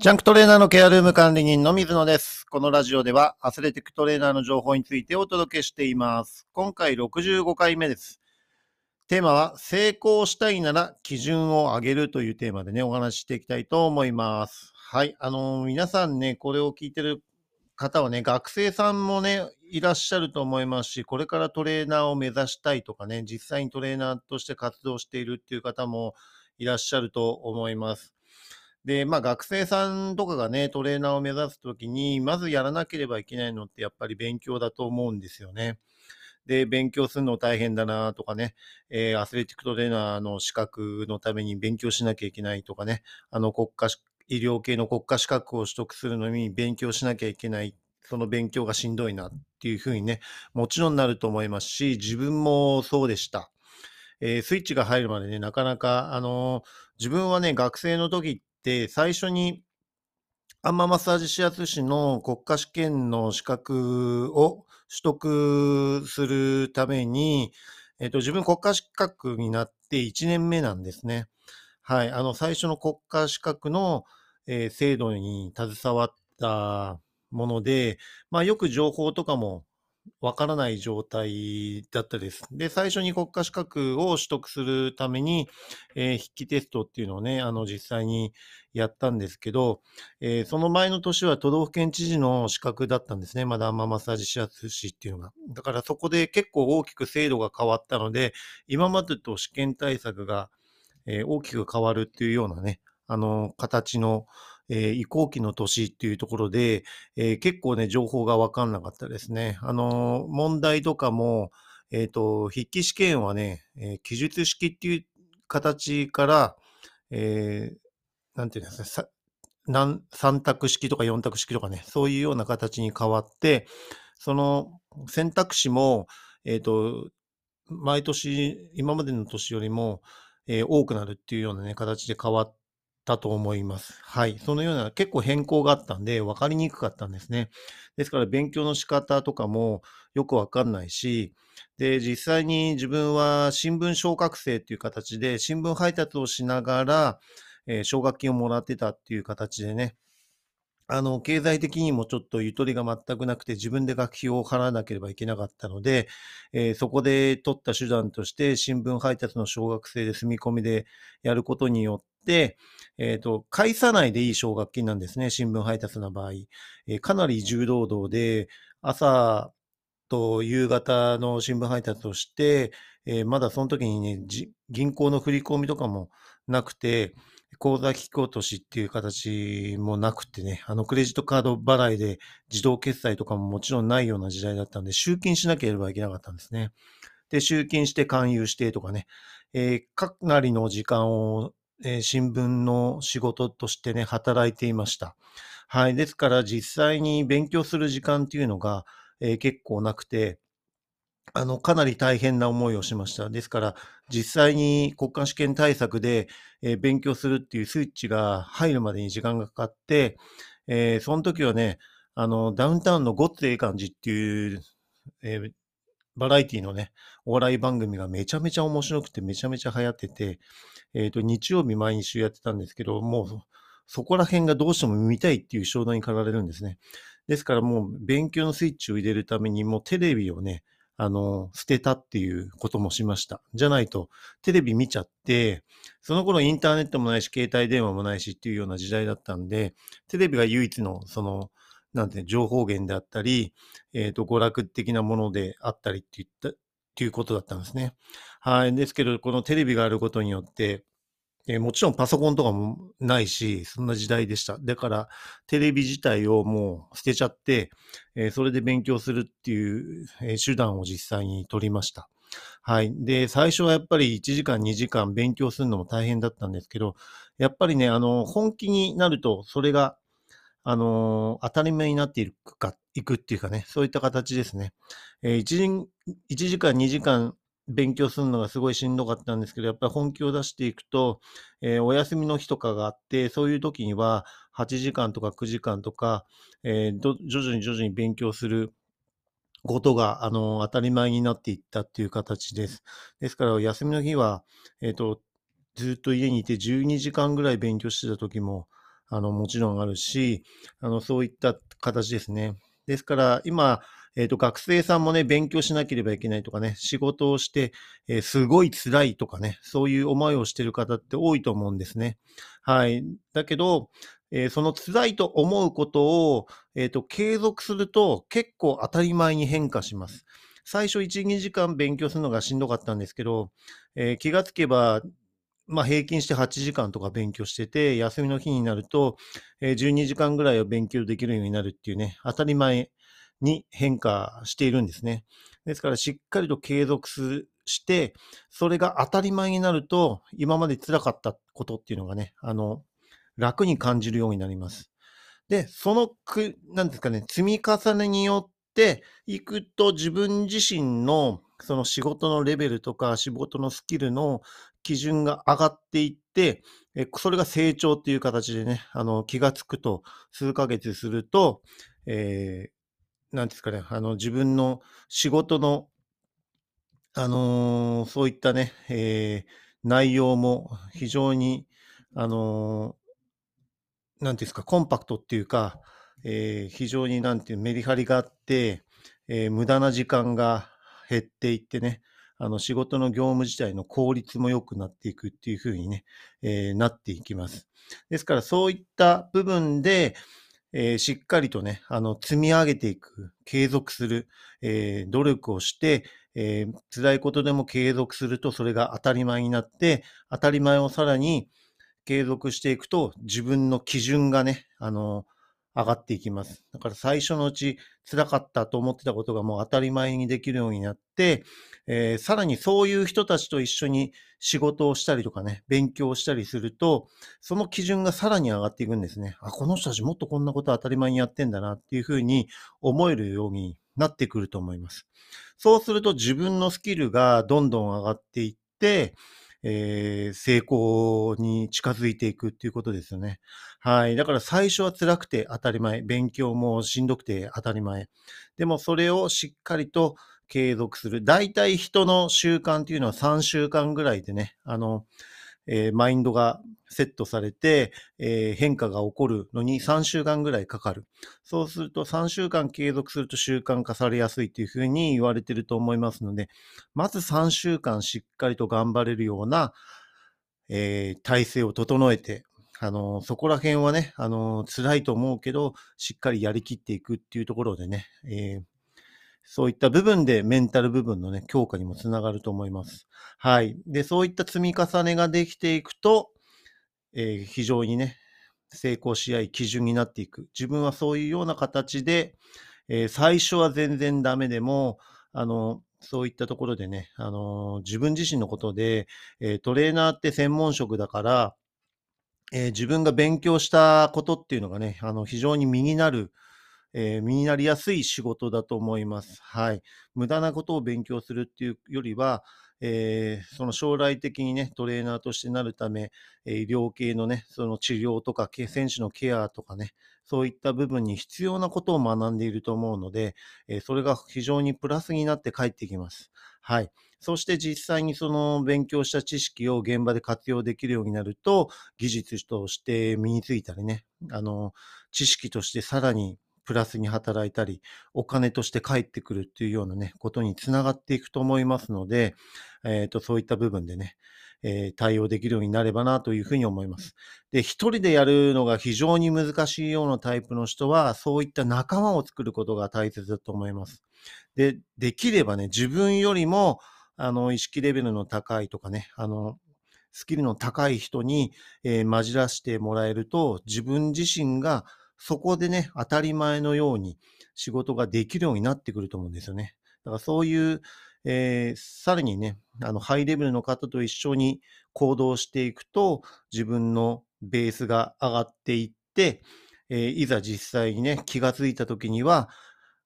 ジャンクトレーナーのケアルーム管理人の水野です。このラジオではアスレティックトレーナーの情報についてお届けしています。今回65回目です。テーマは成功したいなら基準を上げるというテーマでね、お話ししていきたいと思います。はい。あのー皆さんね、これを聞いてる方はね、学生さんもね、いらっしゃると思いますし、これからトレーナーを目指したいとかね、実際にトレーナーとして活動しているっていう方もいらっしゃると思います。で、まあ学生さんとかがね、トレーナーを目指すときに、まずやらなければいけないのってやっぱり勉強だと思うんですよね。で、勉強するの大変だなとかね、えーアスレティックトレーナーの資格のために勉強しなきゃいけないとかね、あの国家、医療系の国家資格を取得するのに勉強しなきゃいけない、その勉強がしんどいなっていうふうにね、もちろんなると思いますし、自分もそうでした。えースイッチが入るまでね、なかなか、あのー自分はね、学生の時って最初にアンママッサージ指圧師の国家試験の資格を取得するために、えっと、自分国家資格になって1年目なんですね。はい。あの、最初の国家資格の、えー制度に携わったもので、まあ、よく情報とかもわからない状態だったです。で、最初に国家資格を取得するために、えー筆記テストっていうのをね、あの、実際にやったんですけど、えーその前の年は都道府県知事の資格だったんですね。まだアンママッサージ指圧師っていうのが。だからそこで結構大きく制度が変わったので、今までと試験対策が、えー大きく変わるっていうようなね、あの、形の、えー移行期の年っていうところで、えー結構ね、情報がわかんなかったですね。あの、問題とかも、えっ、と、筆記試験はね、え記述式っていう形から、えーなんていうんですか、さなん3択式とか4択式とかね、そういうような形に変わって、その選択肢も、えっ、と、毎年、今までの年よりも、えー多くなるっていうようなね、形で変わったと思います。はい。そのような結構変更があったんで、分かりにくかったんですね。ですから、勉強の仕方とかもよくわかんないし、で、実際に自分は新聞昇格生っていう形で、新聞配達をしながら、えー奨学金をもらってたっていう形でね、あの、経済的にもちょっとゆとりが全くなくて、自分で学費を払わなければいけなかったので、えーそこで取った手段として、新聞配達の小学生で住み込みでやることによって、えっ、と、返さないでいい奨学金なんですね、新聞配達の場合。えーかなり重労働で、朝と夕方の新聞配達をして、えーまだその時にね、銀行の振り込みとかもなくて、口座引き落としっていう形もなくてね、あのクレジットカード払いで自動決済とかももちろんないような時代だったんで、集金しなければいけなかったんですね。で、集金して勧誘してとかね、えーかなりの時間を、えー新聞の仕事としてね、働いていました。はい。ですから実際に勉強する時間っていうのが、えー結構なくて、あの、かなり大変な思いをしました。ですから、実際に国家試験対策で、えー勉強するっていうスイッチが入るまでに時間がかかって、えーその時はね、あの、ダウンタウンのごっつええ感じっていう、えーバラエティのね、お笑い番組がめちゃめちゃ面白くてめちゃめちゃ流行ってて、えっ、と、日曜日毎週やってたんですけど、もうそ、こら辺がどうしても見たいっていう衝動に駆られるんですね。ですからもう勉強のスイッチを入れるためにもうテレビをね、あの、捨てたっていうこともしました。じゃないと、テレビ見ちゃって、その頃インターネットもないし、携帯電話もないしっていうような時代だったんで、テレビが唯一の、その、なんて、情報源であったり、えっ、と、娯楽的なものであったりって言った、ていうことだったんですね。はい。ですけど、このテレビがあることによって、えーもちろんパソコンとかもないし、そんな時代でした。だから、テレビ自体をもう捨てちゃって、えーそれで勉強するっていう、えー手段を実際に取りました。はい。で、最初はやっぱり1時間、2時間勉強するのも大変だったんですけど、やっぱりね、あの、本気になると、それが、あの当たり前になっていくかっ、いくっていうかね、そういった形ですね。えー、1, 時1時間、2時間勉強するのがすごいしんどかったんですけど、やっぱり本気を出していくと、えーお休みの日とかがあって、そういう時には8時間とか9時間とか、えー徐々に徐々に勉強することが、あの、当たり前になっていったっていう形です。ですから、休みの日は、えっ、と、ずっと家にいて12時間ぐらい勉強してた時もあの、もちろんあるし、あの、そういった形ですね。ですから、今、えっ、と、学生さんもね、勉強しなければいけないとかね、仕事をして、えーすごい辛いとかね、そういう思いをしている方って多いと思うんですね。はい。だけど、えーその辛いと思うことを、えっ、と、継続すると結構当たり前に変化します。最初1、2時間勉強するのがしんどかったんですけど、え気がつけば、まあ、平均して8時間とか勉強してて、休みの日になると、えー12時間ぐらいは勉強できるようになるっていうね、当たり前に変化しているんですね。ですから、しっかりと継続して、それが当たり前になると、今まで辛かったことっていうのがね、あの、楽に感じるようになります。で、そのく、なんですかね、積み重ねによっていくと自分自身のその仕事のレベルとか仕事のスキルの基準が上がっていって、えそれが成長っていう形でね、あの、気がつくと数ヶ月すると、えーなんですかね、あの、自分の仕事の、あのーそういったね、えー内容も非常に、あのーなんていうんですか、コンパクトっていうか、えー非常になんていうメリハリがあって、えー無駄な時間が減っていってね、あの仕事の業務自体の効率も良くなっていくっていう風にね、えーなっていきます。ですからそういった部分で、えーしっかりとね、あの積み上げていく、継続する、えー努力をして、えー辛いことでも継続するとそれが当たり前になって、当たり前をさらに継続していくと自分の基準がね、あの、上がっていきます。だから最初のうち辛かったと思ってたことがもう当たり前にできるようになって、えーさらにそういう人たちと一緒に仕事をしたりとかね、勉強をしたりすると、その基準がさらに上がっていくんですね。あ、この人たちもっとこんなこと当たり前にやってんだなっていうふうに思えるようになってくると思います。そうすると自分のスキルがどんどん上がっていって、えー成功に近づいていくっていうことですよね。はい。だから最初は辛くて当たり前。勉強もしんどくて当たり前。でもそれをしっかりと継続する。大体人の習慣っていうのは3週間ぐらいでね、あの、えーマインドがセットされて、えー変化が起こるのに3週間ぐらいかかる。そうすると3週間継続すると習慣化されやすいというふうに言われてると思いますので、まず3週間しっかりと頑張れるような、えー体制を整えて、あのそこら辺はね、あの辛いと思うけど、しっかりやりきっていくっていうところでね、えーそういった部分でメンタル部分のね、強化にもつながると思います。はい。で、そういった積み重ねができていくと、えー非常にね、成功し合い基準になっていく。自分はそういうような形で、えー最初は全然ダメでも、あの、そういったところでね、あの自分自身のことで、えトレーナーって専門職だから、え自分が勉強したことっていうのがね、あの非常に身になる、えー身になりやすい仕事だと思います。はい。無駄なことを勉強するっていうよりは、えーその将来的にね、トレーナーとしてなるため、えー医療系のね、その治療とか、選手のケアとかね、そういった部分に必要なことを学んでいると思うので、えーそれが非常にプラスになって帰ってきます。はい。そして実際にその勉強した知識を現場で活用できるようになると、技術として身についたりね、あの、知識としてさらにプラスに働いたり、お金として返ってくるっていうようなね、ことにつながっていくと思いますので、えっ、と、そういった部分でね、えー対応できるようになればなというふうに思います。で、一人でやるのが非常に難しいようなタイプの人は、そういった仲間を作ることが大切だと思います。で、できればね、自分よりも、あの、意識レベルの高いとかね、あの、スキルの高い人に、えー混じらせてもらえると、自分自身がそこでね、当たり前のように仕事ができるようになってくると思うんですよね。だからそういう、えーさらにね、あの、ハイレベルの方と一緒に行動していくと、自分のベースが上がっていって、えーいざ実際にね、気がついた時には、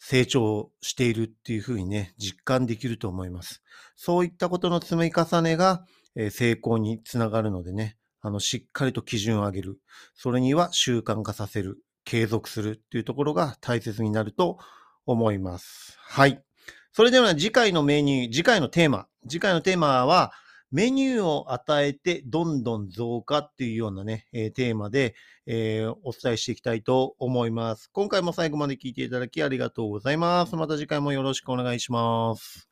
成長しているっていうふうにね、実感できると思います。そういったことの積み重ねが、えー成功につながるのでね、あの、しっかりと基準を上げる。それには習慣化させる。継続するっていうところが大切になると思います。はい。それでは次回のメニュー、次回のテーマ。次回のテーマは、メニューを与えてどんどん増加っていうようなね、えーテーマで、えーお伝えしていきたいと思います。今回も最後まで聞いていただきありがとうございます。また次回もよろしくお願いします。